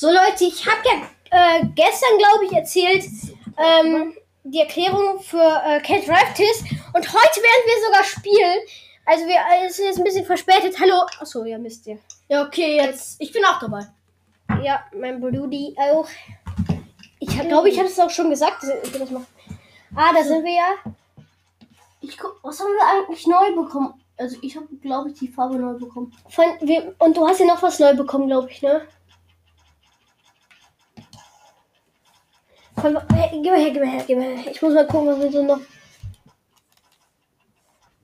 So Leute, ich habe ja äh, gestern, glaube ich, erzählt, ähm, die Erklärung für äh, Cat Drive Test. Und heute werden wir sogar spielen. Also wir, äh, es ist jetzt ein bisschen verspätet. Hallo. Achso, ja, Mist ihr. Ja, okay, jetzt. Ich bin auch dabei. Ja, mein Brudi auch. Ich glaube, ich habe es auch schon gesagt. ich das. Ah, da sind wir ja. Ich guck, was haben wir eigentlich neu bekommen? Also ich habe, glaube ich, die Farbe neu bekommen. Von, wir, und du hast ja noch was neu bekommen, glaube ich, ne? Komm, hey, gib mal her, gib mal her, gib mal her. Ich muss mal gucken, was wir so noch.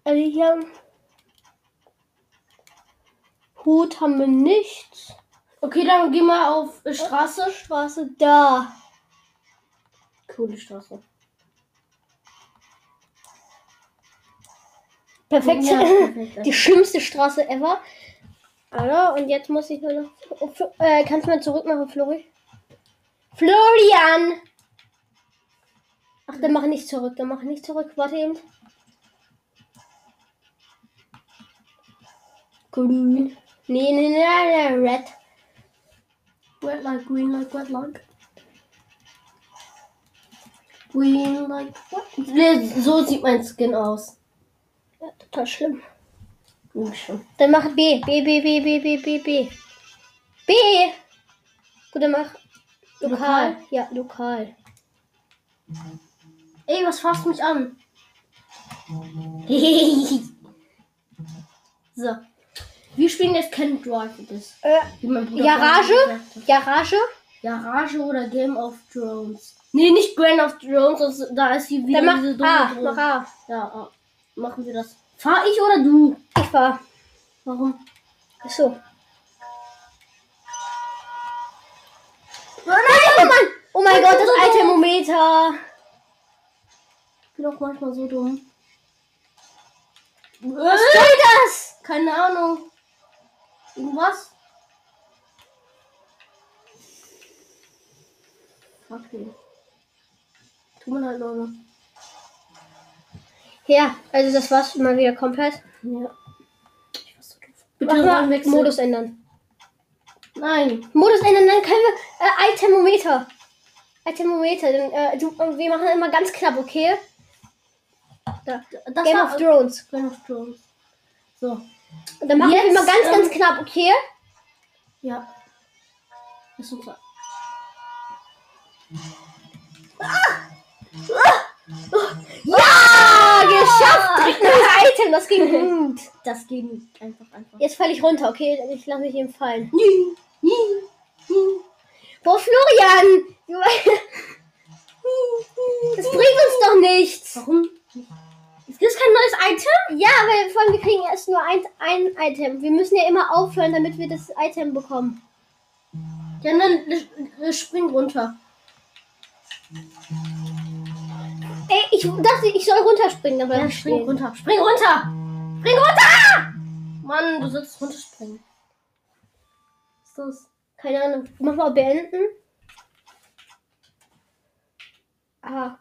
Also hier. haben- Hut haben wir nichts. Okay, dann geh mal auf Straße. Straße da. Coole Straße. Perfekt. Ja, perfekt. Die schlimmste Straße ever. Alter, und jetzt muss ich nur noch. Oh, äh, kannst du mal zurück machen, Flori? Florian! Dann mach nicht zurück, dann mach nicht zurück. Warte eben. Grün. Nee, nee, nee, nee, red. Red like green like red like. Green like what? Nee, So sieht mein Skin aus. Ja, total schlimm. Gut schon. Dann mach B. B, B, B, B, B, B, B. B! Gut, dann mach lokal. Lokal. Ja, lokal. Ey, was fasst mich an? so. Wir spielen jetzt Can Drive das. Äh, mein Garage? Garage? Garage oder Game of Thrones. Nee, nicht Grand of Thrones, das, da ist hier wieder mach diese dumme A. Drohne. Mach A. Ja, ah, machen wir das. Fahr ich oder du? Ich war. Warum? Achso. Oh nein, oh Mann! Oh mein Gott, das so. Thermometer. Ich bin auch manchmal so dumm. Was soll das? Keine Ahnung. Irgendwas? Okay. Tut mir leid, Leute. Ja, also das war's mal wieder komplett. Ja. Ich war so doof. Bitte mal wechseln. Modus ändern. Nein. Modus ändern, dann können wir äh. Ein Thermometer. Dann, äh, du, wir machen immer ganz knapp, okay? Da. Das Game of Thrones. Game of Thrones. So. Und dann machen wir Jetzt, immer ganz, ganz ähm, knapp, okay? Ja. Ist uns Ja, geschafft! Neues Item, das ging gut. Das ging einfach einfach. Jetzt falle ich runter, okay? Ich lasse mich eben fallen. Boah, Florian! Das bringt uns doch nichts. Warum? Ist das kein neues Item? Ja, weil vor allem wir kriegen erst nur ein, ein Item. Wir müssen ja immer aufhören, damit wir das Item bekommen. Ja, dann spring runter. Ey, ich dachte, ich soll runterspringen, aber Ja, spring runter. Spring runter! Spring runter! Mann, du sollst runterspringen. Was ist das? Keine Ahnung. Mach mal beenden. Ah,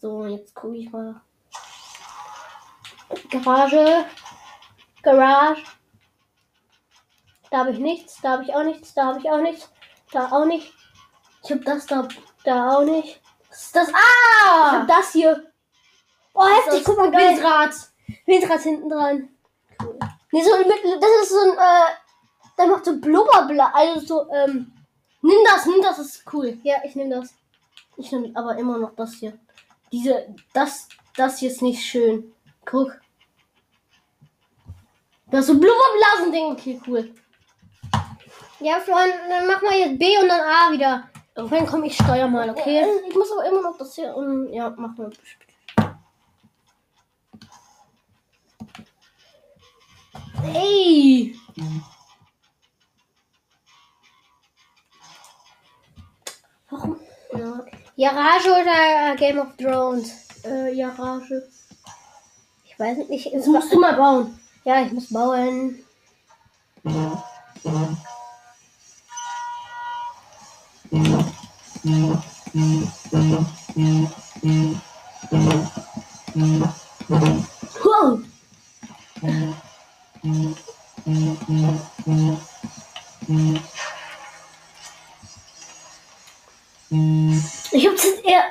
So, jetzt gucke ich mal. Garage. Garage. Da habe ich nichts, da habe ich auch nichts, da habe ich auch nichts, da auch nicht, Ich hab das da. da auch nicht. Was ist das? Ich Ah! hab das hier. Oh, heftig, guck mal, geil. Windrad. Windrad hinten dran. Nee, so mit, das ist so ein, äh, der macht so Blubberbla, also so, ähm, Nimm das, nimm das, das ist cool. ja, ich nehme das. Ich nehme aber immer noch das hier. Diese, das, das hier ist nicht schön. Guck. Das ist so Blubberblasen-Ding. Okay, cool. Ja, Freunde, dann mach mal jetzt B und dann A wieder. Oh. Freunde, komm, ich steuer mal, okay? Ich muss aber immer noch das hier. Um, ja, machen wir. Ey! Warum? Garage oder Game of Thrones? äh, Garage. Ich weiß nicht. Es musst du mal bauen. ja, ich muss bauen. Wow!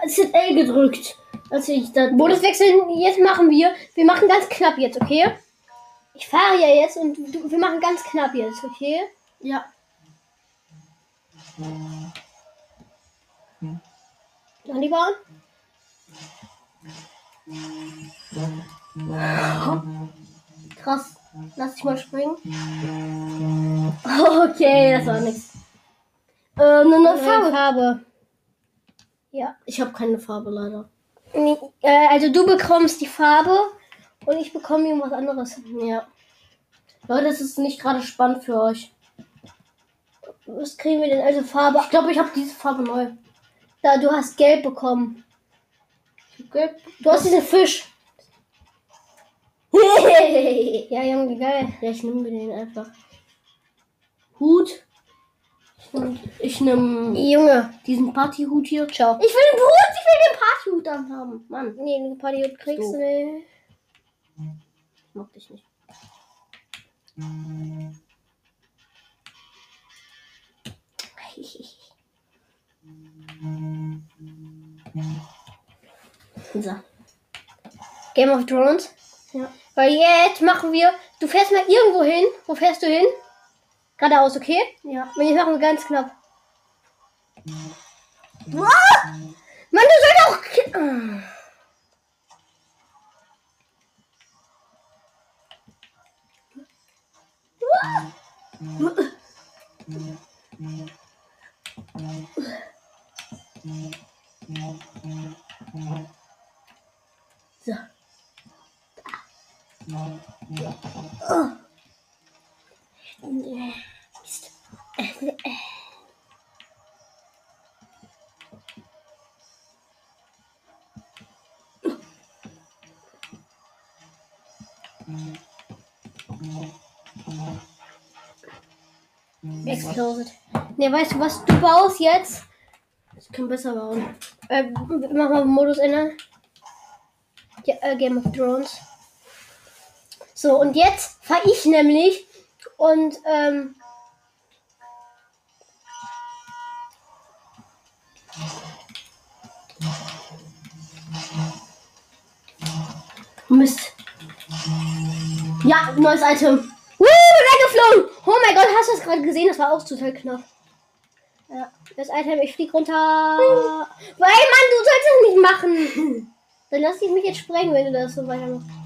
ZL gedrückt. Als ich da. Modus wechseln, jetzt machen wir. Wir machen ganz knapp jetzt, okay? Ich fahre ja jetzt und du, wir machen ganz knapp jetzt, okay? Ja. Dann die Bahn. Krass. Lass dich mal springen. Okay, das war nix. Äh, eine neue Farbe. Farbe. Ja. Ich habe keine Farbe leider. Nee, äh, also du bekommst die Farbe und ich bekomme irgendwas anderes. Ja. Leute, das ist nicht gerade spannend für euch. Was kriegen wir denn? Also Farbe. Ich glaube, ich habe diese Farbe neu. Da, du hast gelb bekommen. Gelb. Du hast diesen Fisch. Ja, Junge, geil. Ja, ich nehme den einfach. Hut. Ich nehme ich nehm Junge. diesen Partyhut hier. Ciao. Ich will den Hut, ich will den Partyhut anhaben. Mann, Nee, den Party kriegst So. du nicht. ich mag dich nicht. So. Game of Thrones. Ja. Weil jetzt machen wir. Du fährst mal irgendwo hin. Wo fährst du hin? Geradeaus, okay? Ja. Und jetzt machen wir ganz knapp. Ah! Mann, du sollst auch. ki- Ah. So. Exploded. Ne, weißt du was? Du baust jetzt. Ich kann besser bauen. Äh, mach mal Modus ändern. Ja, äh, Game of Thrones. So, und jetzt fahre ich nämlich und ähm, Mist. Ja, neues Item. Wuh, weggeflogen! Oh mein Gott, hast du das gerade gesehen? Das war auch total knapp. Ja, das Item, ich flieg runter. Weil, Mann, du sollst das nicht machen. Dann lass ich mich jetzt sprengen, wenn du das so weitermachst.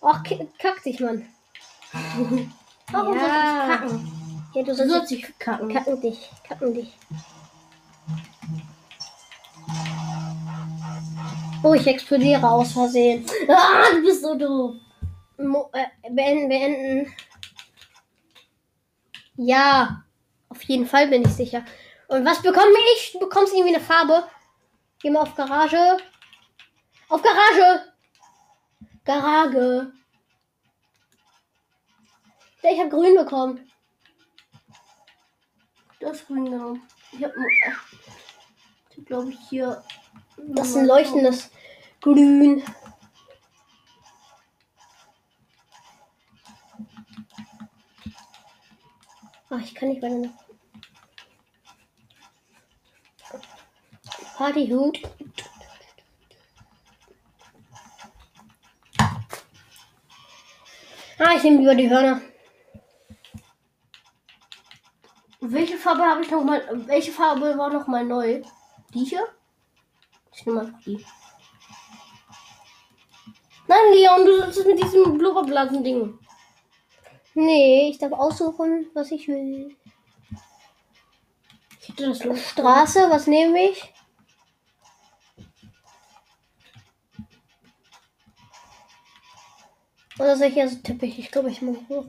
Ach, ki- kack dich, Mann. Warum Ja. soll ich kacken? Ja, du Du sollst sollst dich kacken. kacken dich. Kacken dich. Oh, ich explodiere aus Versehen. Ah, du bist so doof. Mo äh, beenden, beenden. Ja, auf jeden Fall bin ich sicher. Und was bekomme ich? Du bekommst irgendwie eine Farbe. Geh mal auf Garage. Auf Garage. Garage. Ja, ich habe grün bekommen. Du hast grün genommen. Ich hab, ich hab glaube ich, hier. Das ist ein leuchtendes Grün. Ach, ich kann nicht weiter. Partyhut. Ah, ich nehme lieber die Hörner. Welche Farbe habe ich noch mal? Welche Farbe war noch mal neu? Die hier? Ich nehme einfach die. Nein, Leon, du sollst es mit diesem Blubberblasen-Ding. Nee, ich darf aussuchen, was ich will. Ich hätte das. Straße, was nehme ich? Oder soll ich ja so Teppich? Ich glaube, ich mache hoch.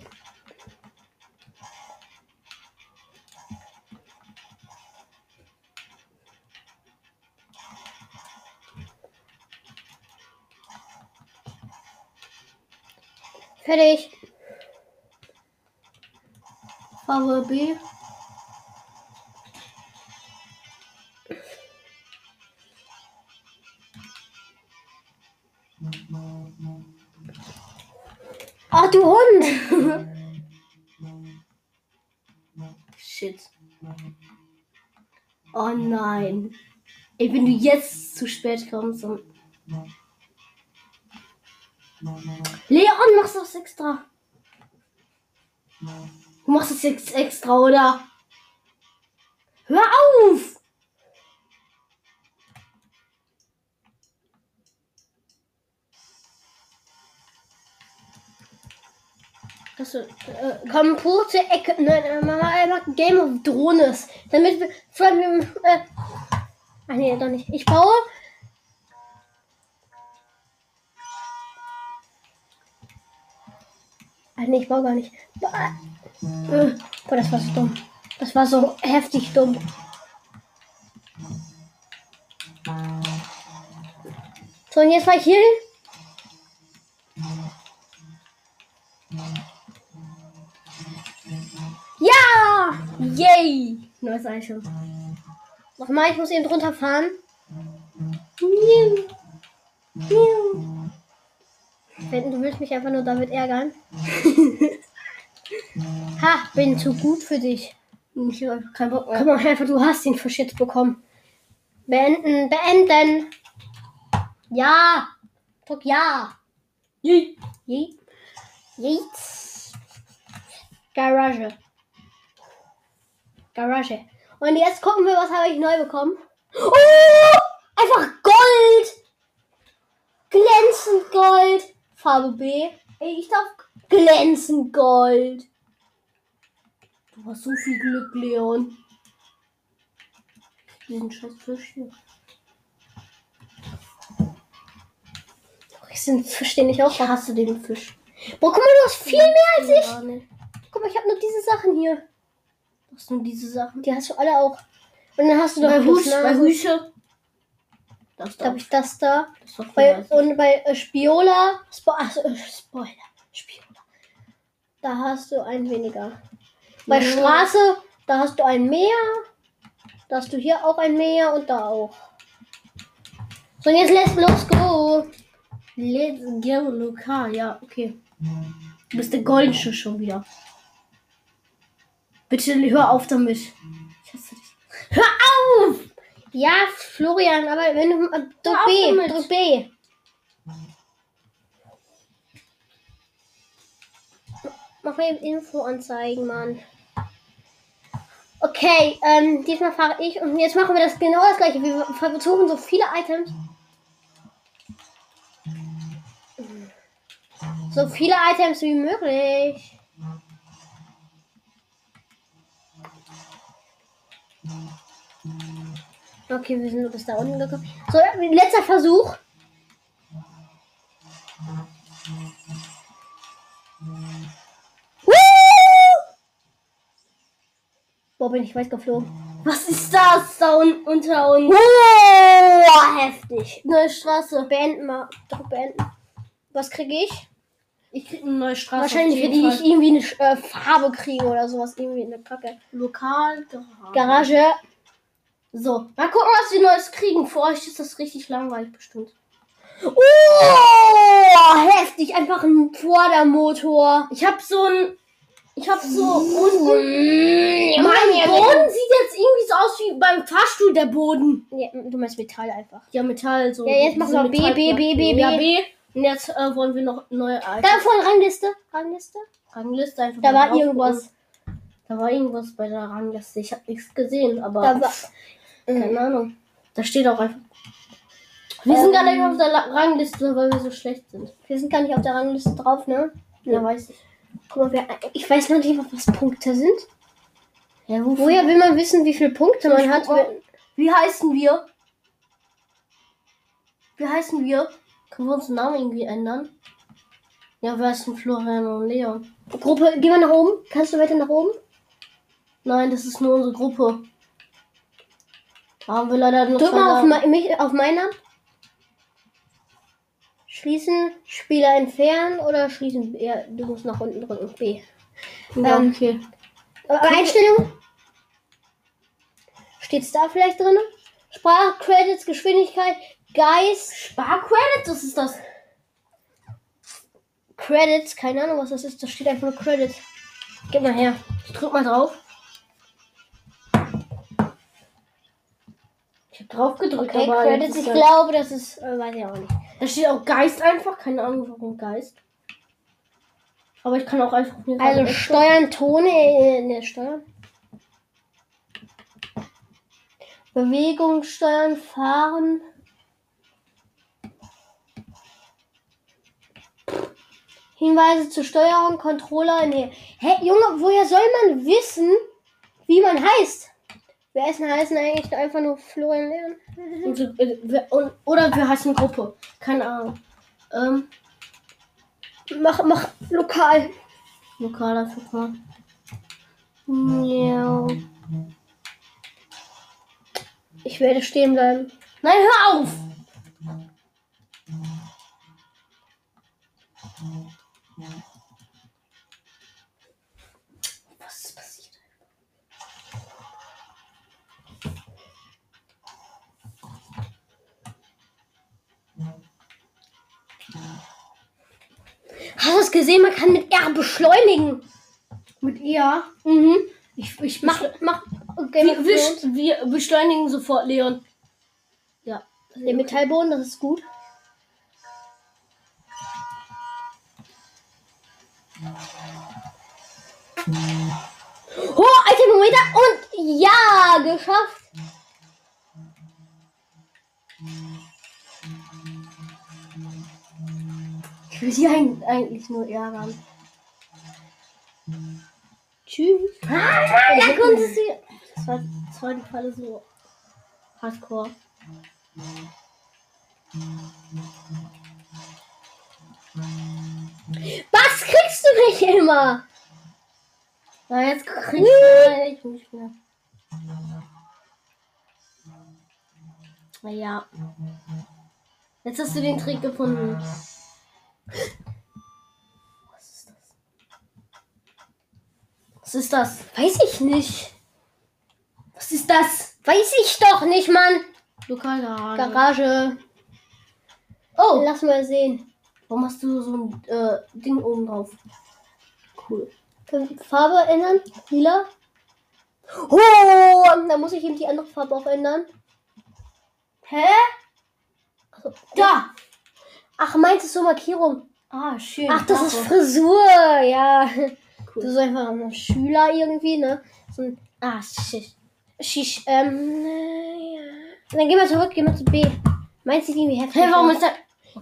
Fertig. Farbe B. Ach du Hund! shit. Oh nein. Ey, wenn du jetzt zu spät kommst, dann. Leon, machst du das extra? Du machst das jetzt extra, oder? Hör auf! Das, äh, zur Ecke. Nein, äh, Mama, einmal Game of Drohnes. Damit wir. Äh, ach nee, doch nicht. Ich baue. Ach nee, ich baue gar nicht. Äh, boah, das war so dumm. Das war so heftig dumm. So, und jetzt war ich hier. Yay! Neues Item. Nochmal, ich muss eben drunter fahren. Wenn du willst mich einfach nur damit ärgern. ha, bin zu gut für dich. Ich einfach keinen Bock mehr. Komm mal einfach, du hast den Fisch jetzt bekommen. Beenden, beenden. Ja. Drück ja. Yay. Je Jetzt. Garage. Garage. Und jetzt gucken wir, was habe ich neu bekommen. Oh! Einfach Gold! Glänzend Gold. Farbe B. Ich darf glänzend Gold. Du hast so viel Glück, Leon. Diesen scheiß Fisch hier. Ich den Fisch, den ich auch Ich hasse den Fisch. Boah, guck mal, du hast viel mehr als ich. Guck mal, ich habe nur diese Sachen hier. Was sind diese Sachen? Die hast du alle auch. Und dann hast du noch Bei Nase. Hüsche. Das Da habe ich das da. Das Bei, voll und bei äh, Spiola, Spo also, äh, Spoiler, Spiola, da hast du einen weniger. Bei Ja. Straße, da hast du einen mehr. Da hast du hier auch einen mehr und da auch. So, und jetzt let's los go. Let's go lokal. Ja, okay. Du bist der Goldische schon wieder. Bitte hör auf damit. Ich hasse dich. Hör auf! Ja, Florian, aber wenn du. Äh, drück B, damit. drück B. Mach mir eben Info-Anzeigen, Mann. Okay, ähm, diesmal fahre ich und jetzt machen wir das genau das gleiche. Wir versuchen so viele Items. So viele Items wie möglich. Okay, wir sind nur bis da unten gekommen. So, letzter Versuch. Woo! Boah, bin ich weit geflogen. Was ist das da un unter uns? Oh, heftig. Neue Straße. Beenden mal. Beenden. Was kriege ich? Ich krieg eine neue Straße. Wahrscheinlich jeden ich irgendwie eine äh, Farbe kriegen oder sowas. Irgendwie eine Kacke. Lokal. Garage. So, mal gucken, was wir Neues kriegen. Für euch ist das richtig langweilig bestimmt. Oh, heftig. Einfach ein Vordermotor. Ich habe so ein. Ich habe so unten. Mein Boden sieht jetzt irgendwie so aus wie beim Fahrstuhl der Boden. Ja, du meinst Metall einfach. Ja, Metall so. Ja, jetzt machen wir diese B, B, B, B, B. Ja, B. Und jetzt äh, wollen wir noch neue Items. Davon Rangliste. Rangliste. Rangliste einfach Da war irgendwas. Da war irgendwas bei der Rangliste. Ich habe nichts gesehen, aber Da war, keine Ahnung. Da steht auch einfach. Wir sind Ähm. gar nicht auf der La- Rangliste, weil wir so schlecht sind. wir sind gar nicht auf der Rangliste drauf, ne? Ja, weiß ich. Guck mal, wer, ich weiß noch nicht, was Punkte sind. Ja? Woher will man wissen, wie viele Punkte man Ich hat? Wie heißen wir? Wie heißen wir? Können wir unseren Namen irgendwie ändern? Ja, wir heißen Florian und Leon. Gruppe, geh mal nach oben. Kannst du weiter nach oben? Nein, das ist nur unsere Gruppe. Da haben wir leider nur Drück mal auf, me- auf meinen Namen. Schließen, Spieler entfernen oder schließen? Ja, du musst nach unten drücken. B. Ja, ähm, okay. Aber Einstellung? Steht's da vielleicht drin? Sprachcredits, Geschwindigkeit, Guys. Sparcredits, was ist das? Credits, keine Ahnung, was das ist. Da steht einfach nur Credits. Gib mal her. Ich drück mal drauf. Ich hab drauf gedrückt, okay, aber Credits, ich halt- glaube, das ist. Äh, weiß ich auch nicht. Da steht auch Geist einfach. Keine Ahnung, warum Geist. Aber ich kann auch einfach mir Also Steuern, Tone, äh, ne, Steuern. Bewegung steuern, fahren. Hinweise zur Steuerung, Controller. Nee. Hä, Junge, woher soll man wissen, wie man heißt? Wer ist denn heißen eigentlich einfach nur Florian? Und so, äh, wir- und- oder wir heißen Gruppe. Keine Ahnung. Ähm, Mach, mach lokal. lokaler Fußball. Ja. Ich werde stehen bleiben. Nein, hör auf! Gesehen? Man kann mit R beschleunigen. Mit ihr? Mhm. Ich, ich Mach, mach. Of wir, wir, wir beschleunigen sofort, Leon. Ja. Der Metallboden, das ist gut. Oh, Itemmeter und will sie eigentlich nur ärgern. Tschüss. Ah, da konnte sie. Das war, das war die Falle so hardcore. Was kriegst du nicht immer? Na, jetzt kriegst du ich nicht mehr. Naja. Jetzt hast du den Trick gefunden. Was ist das? Was ist das? Weiß ich nicht. Was ist das? Weiß ich doch nicht, Mann. Lokalgarage. Garage. Oh, Lass mal sehen. warum hast du so ein äh, Ding oben drauf? Cool. Farbe ändern. Lila. Oh, da muss ich eben die andere Farbe auch ändern. Hä? Also, Da! Ach, meinst du so Markierung? Ah, schön. Ach, das ist. Frisur, ja. Cool. Das ist einfach ein Schüler irgendwie, ne? So ein Ah, shit. Schisch, ähm, äh, ja. Dann gehen wir zurück, gehen wir zu B. Meinst du die irgendwie heftig? Hä, warum ist das?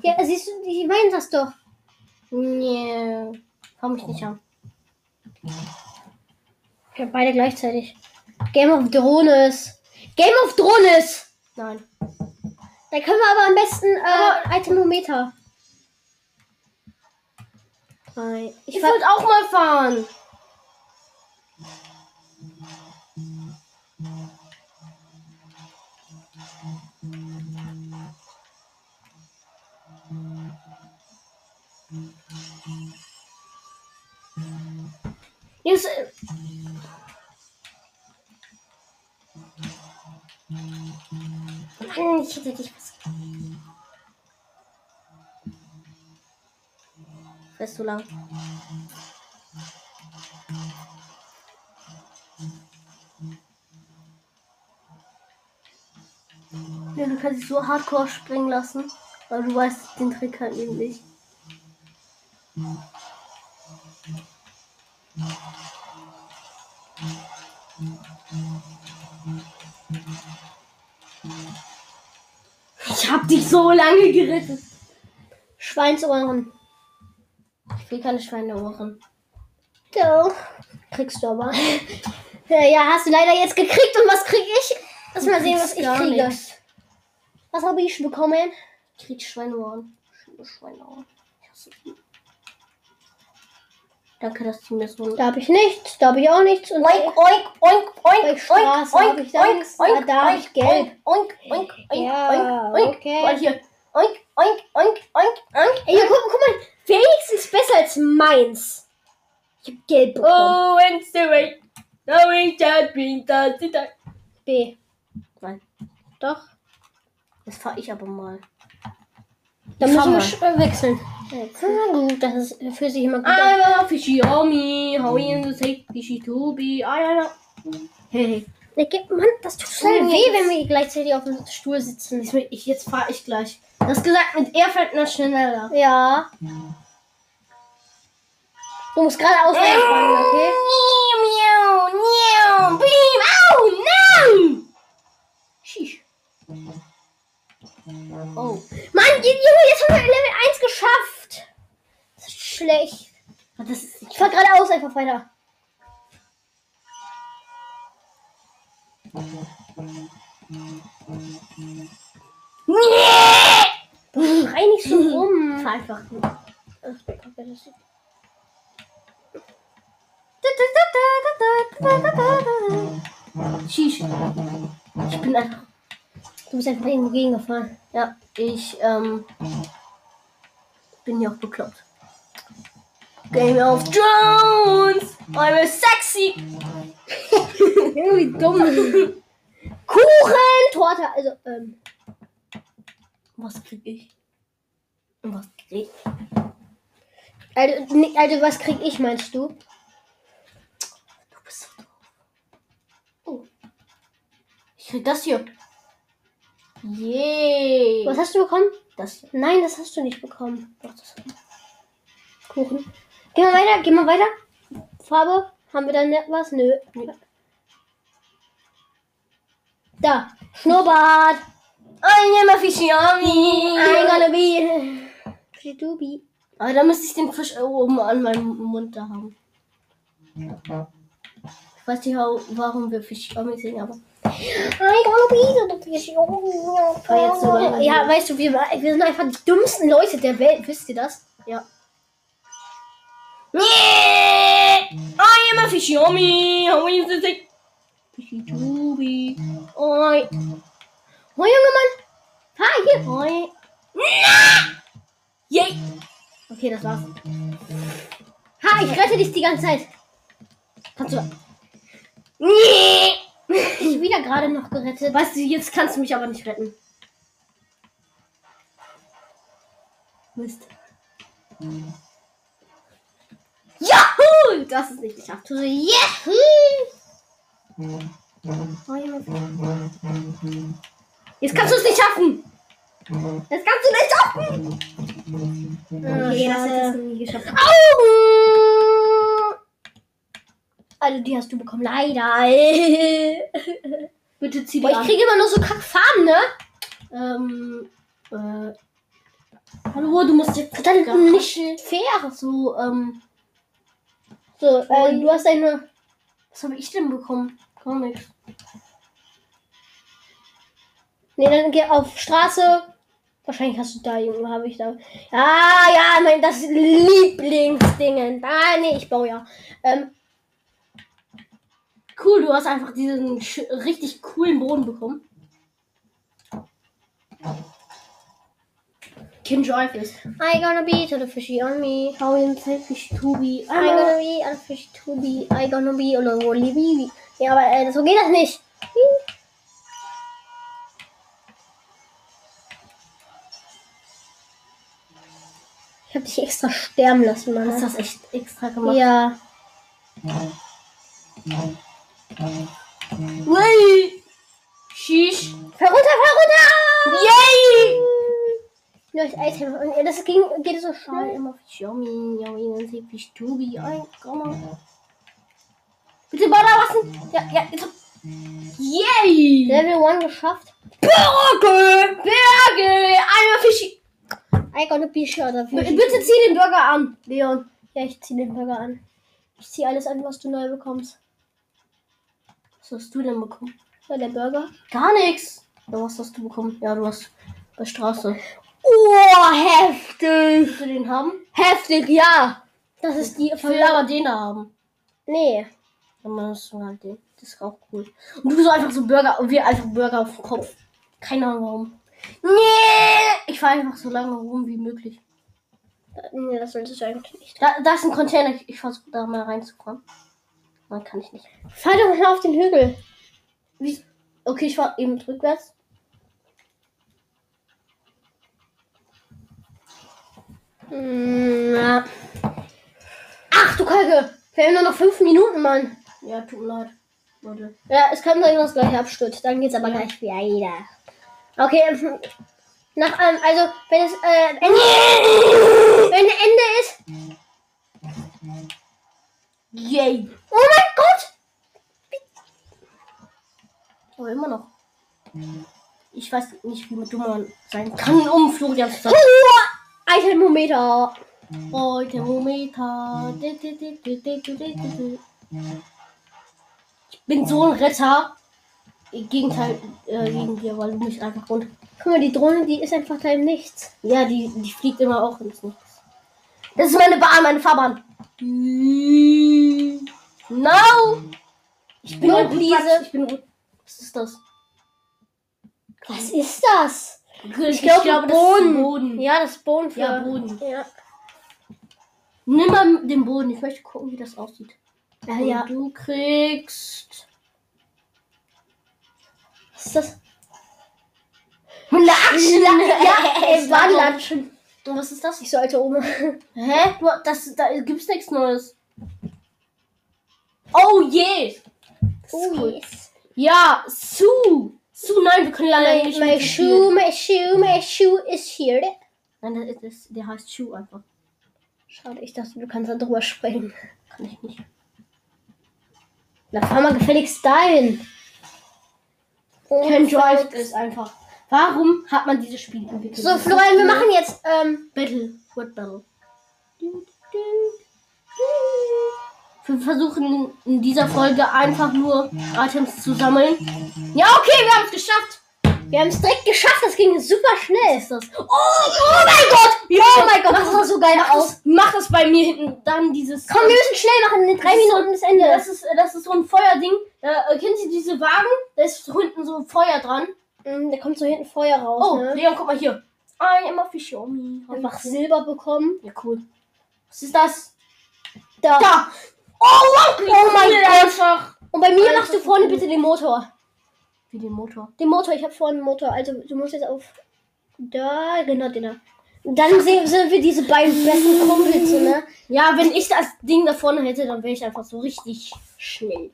Ja, siehst du, die meinen das doch. Nee. Komm ich nicht an. Ja, beide gleichzeitig. Game of Drones. Game of Drones! Nein. Da können wir aber am besten äh, Itemometer. Ich wollte auch mal fahren. Jetzt, ich hätte dich was. Fährst du lang? Ja, du kannst dich so hardcore springen lassen, aber du weißt den Trick halt eben nicht. So lange gerettet. Schweinsohren. Ich will keine Schweineohren. Doch. Kriegst du aber. Ja, ja, hast du leider jetzt gekriegt. Und was krieg ich? Lass mal sehen, was ich kriege. nichts. Was habe ich bekommen? Ich krieg Schweineohren. Schweineohren. Ich hasse die. Danke, dass du mir so Da habe ich nichts. Da habe ich auch nichts. Und Oink, oink, oink, Bei oink, Straße oink, hab ich da oink, nichts. oink, da hab oink, ich gelb. Oink, oink, oink, Ja, oink, oink. okay. Warte hier. Oink, oink, oink, oink, oink. Ey, guck, guck mal. Wenigstens besser als meins. Ich habe gelb bekommen. Oh, and the way. Knowing that being that. B. Nein, Doch. das fahr ich aber mal. Dann müssen wir äh, wechseln. Gut, das ist für sich immer gut. an. I'm a fishy on me. How you to take fishy to be? I don't know. Hey, Der gibt, Mann, das tut so weh, wenn wir gleichzeitig auf dem Stuhl sitzen. Ich, ich, jetzt fahre ich gleich. Du hast gesagt, mit er fährt man schneller. Ja. Du musst gerade ausweichen, okay? Weiter. Schrei nicht so rum. fahr einfach. Shish. Ich bin einfach. Du bist einfach irgendwo gegengefahren. Ja, ich ähm, bin ja auch bekloppt. Game of Thrones! I'm a sexy! Irgendwie dumm. Kuchen, Torte, also, ähm, Was krieg ich? Was krieg ich? also, nee, also was krieg ich, meinst du? Du bist so doof. Oh. Ich krieg das hier. Yay! Was hast du bekommen? Das hier. Nein, das hast du nicht bekommen. Doch, das Kuchen. Geh mal weiter, geh mal weiter. Farbe, haben wir da ne- was? Nö. Da, Schnurrbart. I am a fish yummy! I'm gonna be. Dubi. Aber da müsste ich den Fisch oben an meinem Mund da haben. Ich weiß nicht, wa- warum wir Fisch yummy singen, aber. I'm gonna be the fish. Jetzt so weit. Ja, weißt du, wir, wir sind einfach die dümmsten Leute der Welt. Wisst ihr das? Ja. I am a fish yummy! How is it? say? Fishy Tubi. Oi. Oh, Junge Mann. Fahr hier. Oi. Yay! Okay, das war's. Ha, ich rette dich die ganze Zeit. Kannst du. Ich wieder gerade noch gerettet. Weißt du, jetzt kannst du mich aber nicht retten. Mist. Yahoo! Das ist nicht geschafft. Yeah. Jetzt kannst du es nicht schaffen! Jetzt kannst du nicht schaffen! Okay, das schade. hättest du nie geschafft. Au! Also, die hast du bekommen. Leider. Bitte zieh Boah, ich kriege immer nur so Kackfarben, ne? Ähm, äh, hallo, du musst jetzt nicht fair. So, ähm, So, äh, du hast eine. was habe ich denn bekommen? Gar nichts. Nee, dann geh auf Straße. Wahrscheinlich hast du da irgendwo, habe ich da. Ja, ja, mein das Lieblingsdingen. Ah, nee, ich baue ja. Ähm, Cool, du hast einfach diesen richtig coolen Boden bekommen. Kin Drive ist. I gonna be to the fishy on me. How in Fish Tubi. I gonna be on fish to be. I gonna be on the woolly baby. Ja, aber äh, so geht das nicht. Ich hab dich extra sterben lassen, Mann. Hast du das echt extra gemacht? Ja. Ui. Sheesh. Fahr runter, fahr runter! Yay! Das Item. Und ja, das ging, geht so schnell. am a Fish Yummy. Yummy in Fish Tubi. I gonna. Bitte was hin. Ja, ja, jetzt. Yay! Level 1 geschafft. Berge! I'm a Fishy. I. Oder B- Bitte zieh den Burger an, Leon. Ja, ich zieh den Burger an. Ich zieh alles an, was du neu bekommst. Was hast du denn bekommen? Ja, der Burger. Gar nichts. Ja, was hast du bekommen? Ja, du hast bei Straße. Oh, heftig. Willst du den haben? Heftig, ja. Das ist die aber den haben. Nee. Halt den. Das ist auch cool. Und du so einfach so Burger und wir einfach Burger auf dem Kopf. Keine Ahnung warum. Nee! Ich fahre einfach so lange rum wie möglich. Nee, das solltest du eigentlich nicht. Da, da ist ein Container. Ich, versuche da mal reinzufahren. Nein, kann ich nicht. Fahr doch mal auf den Hügel. Wie? Okay, ich fahre eben rückwärts. Hm, ja. Ach du Kacke. Wir haben nur noch fünf Minuten, Mann. Ja, tut mir leid. Warte. Ja, es kann sein, dass gleich abstürzt. Dann geht's aber gleich weiter. Okay, ähm, nach, ähm, also, wenn es, äh, Ende, wenn Ende ist. Yay. Oh mein Gott! Aber immer noch. Ich weiß nicht, wie dumm man sein kann, um Florian zu sagen. Oh, Thermometer. Di, di, di. Ich bin so ein Retter. Im Gegenteil äh, gegen dir, weil du mich einfach rund. Guck mal, die Drohne, die ist einfach da im Nichts. Ja, die, die fliegt immer auch ins Nichts. Das ist meine Bahn, meine Fahrbahn. No! Ich bin No, please. Ich bin Was ist das? Was ist das? Ich, glaube, das ist Boden. Boden. Ja, das ist Boden für. Ja, Boden. Ja. Nimm mal den Boden. Ich möchte gucken, wie das aussieht. Ja, ja. Du kriegst. Was ist das? Latschen! Ja, es war Latschen. Und was ist das? Ich so alte Oma. Hä? Du, das, da gibt's nichts Neues. Oh je! Oh, cool. yes. Ja, Sue! Sue, nein, wir können leider nicht my shoe, my shoe, my shoe is here. Nein, das ist, das, der heißt Sue einfach. Schade, ich dachte, du kannst da drüber springen. Kann ich nicht. Na, fahr mal gefälligst dahin. Oh, Ken Drive ist einfach. Warum hat man dieses Spiel entwickelt? So, Florian, wir machen jetzt, ähm, Battle. Word Battle. Wir versuchen in dieser Folge einfach nur Items zu sammeln. Ja, okay, wir haben es geschafft. wir haben es direkt geschafft, das ging super schnell. Ist das? Oh, oh mein Gott! Oh mein Gott, das sah so geil Mach aus. das, mach das bei mir hinten. Dann dieses. Komm, wir müssen schnell machen, in drei Das Minuten ist Ende. Das ist, das ist so ein Feuerding. Da, äh, kennt ihr diese Wagen? Da ist so hinten so Feuer dran. Mm, Da kommt so hinten Feuer raus, Oh, ne? Leon, guck mal hier. I am a fish on me. Einfach Silber bekommen. Ja, cool. Was ist das? Da. Da! Oh, Oh mein Gott. Einfach. Und bei mir machst du vorne bitte den Motor. Wie den Motor. Den Motor, ich habe vorne einen Motor. Also du musst jetzt auf. Da, genau, den da. Und dann sehen, sind wir diese beiden besten Kumpels, ne? Ja, wenn ich das Ding da vorne hätte, dann wäre ich einfach so richtig schnell.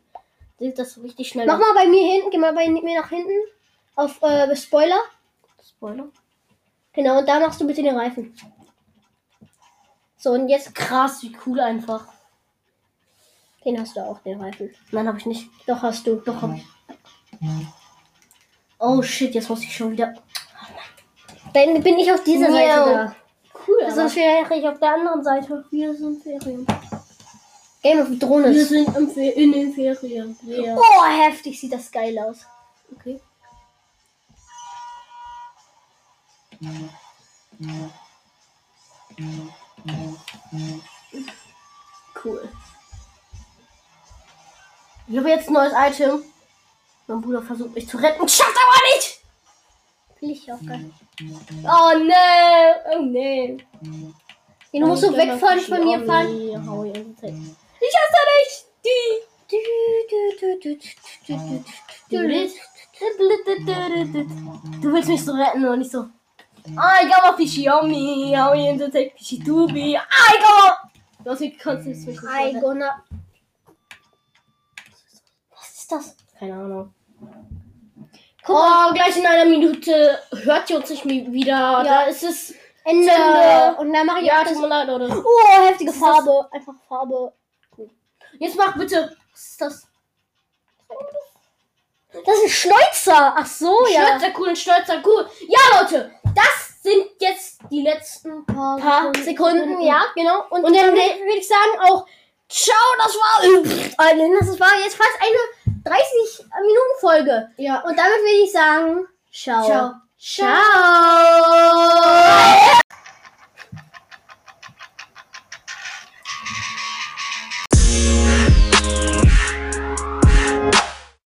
Sieht das so richtig schnell Mach mal bei mir hinten, geh mal bei mir nach hinten. Auf äh, Spoiler. Spoiler. Genau, und da machst du bitte den Reifen. So, und jetzt, Krass, wie cool einfach. Den hast du auch, den Reifen. Nein, habe ich nicht. Doch, hast du. Doch, hab ich. Oh shit, jetzt muss ich schon wieder. Dann bin ich auf dieser. Seite da. Cool, Sonst wäre ich auf der anderen Seite. wir sind Ferien. Game of Wir Thrones. sind in den Ferien. Ja. Oh, heftig sieht das geil aus. Okay. Cool. Ich habe jetzt ein neues Item. Mein Bruder versucht mich zu retten. Schafft aber nicht! Will ich auch geil. Oh ne! Oh ne! Den musst du wegfahren von mir fahren. Ich hasse nicht! Die! Du willst mich so retten und nicht so. I got a fishy on me, how you take fishy to be. I got Du hast mich kannst jetzt mich nicht I gonna. Das? Keine Ahnung. Guck mal, Oh, gleich in einer Minute hört ihr uns nicht wieder. Ja. Da ist es. Ende. Ende. Und dann mache ich Ja, das. tut mir leid, oder? Oh, heftige ist das? Farbe. Einfach Farbe. Jetzt mach bitte. Was ist das? Das ist ein Schneuzer. Ach so, ja. Stolzer cool und stolzer cool. Ja, Leute, das sind jetzt die letzten paar, Ein paar Sekunden, ja, genau. Und, Und dann dann- würde ich sagen auch, ciao, das war, äh, das war jetzt fast eine 30 Minuten Folge. Ja. Und damit würde ich sagen, ciao. Ciao. Ciao.